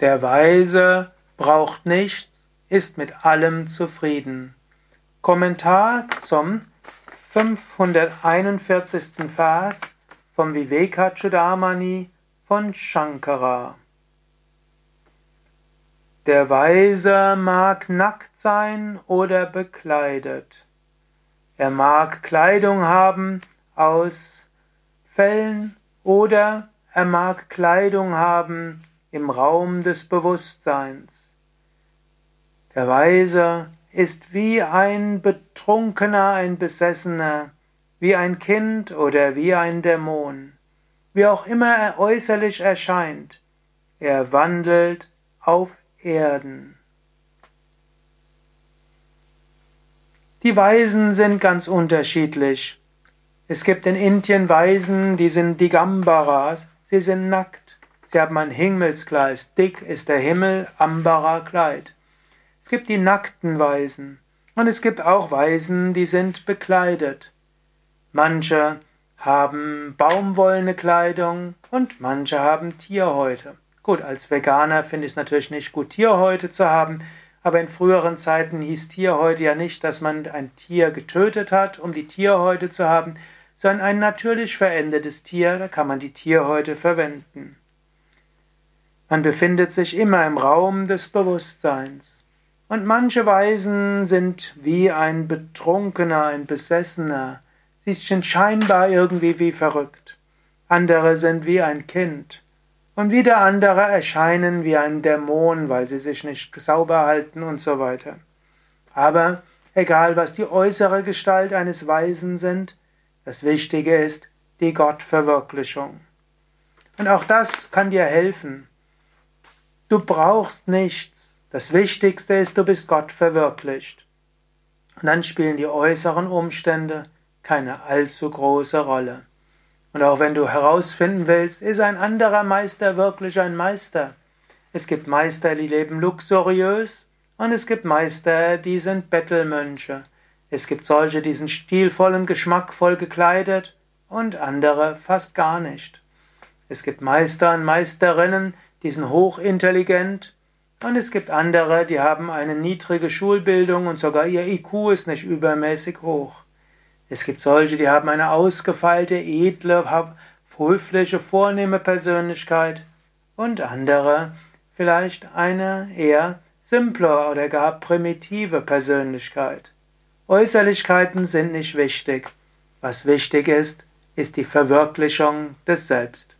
Der Weise braucht nichts, ist mit allem zufrieden. Kommentar zum 541. Vers vom Vivekachudamani von Shankara. Der Weise mag nackt sein oder bekleidet. Er mag Kleidung haben aus Fellen oder er mag Kleidung haben im Raum des Bewusstseins. Der Weise ist wie ein Betrunkener, ein Besessener, wie ein Kind oder wie ein Dämon, wie auch immer er äußerlich erscheint, er wandelt auf Erden. Die Weisen sind ganz unterschiedlich. Es gibt in Indien Weisen, die sind Digambaras, sie sind nackt. Sie haben ein Himmelskleid. Dick ist der Himmel, Ambara Kleid. Es gibt die nackten Weisen. Und es gibt auch Weisen, die sind bekleidet. Manche haben baumwollene Kleidung und manche haben Tierhäute. Gut, als Veganer finde ich es natürlich nicht gut, Tierhäute zu haben, aber in früheren Zeiten hieß Tierhäute ja nicht, dass man ein Tier getötet hat, um die Tierhäute zu haben, sondern ein natürlich verendetes Tier, da kann man die Tierhäute verwenden. Man befindet sich immer im Raum des Bewusstseins. Und manche Weisen sind wie ein Betrunkener, ein Besessener. Sie sind scheinbar irgendwie wie verrückt. Andere sind wie ein Kind und wieder andere erscheinen wie ein Dämon, weil sie sich nicht sauber halten und so weiter. Aber egal, was die äußere Gestalt eines Weisen sind, das Wichtige ist die Gottverwirklichung. Und auch das kann dir helfen. Du brauchst nichts. Das Wichtigste ist, du bist Gott verwirklicht. Und dann spielen die äußeren Umstände keine allzu große Rolle. Und auch wenn du herausfinden willst, ist ein anderer Meister wirklich ein Meister? Es gibt Meister, die leben luxuriös und es gibt Meister, die sind Bettelmönche. Es gibt solche, die sind stilvoll und geschmackvoll gekleidet und andere fast gar nicht. Es gibt Meister und Meisterinnen, die sind hochintelligent und es gibt andere, die haben eine niedrige Schulbildung und sogar ihr IQ ist nicht übermäßig hoch. Es gibt solche, die haben eine ausgefeilte, edle, höfliche, vornehme Persönlichkeit und andere vielleicht eine eher simple oder gar primitive Persönlichkeit. Äußerlichkeiten sind nicht wichtig. Was wichtig ist, ist die Verwirklichung des Selbst.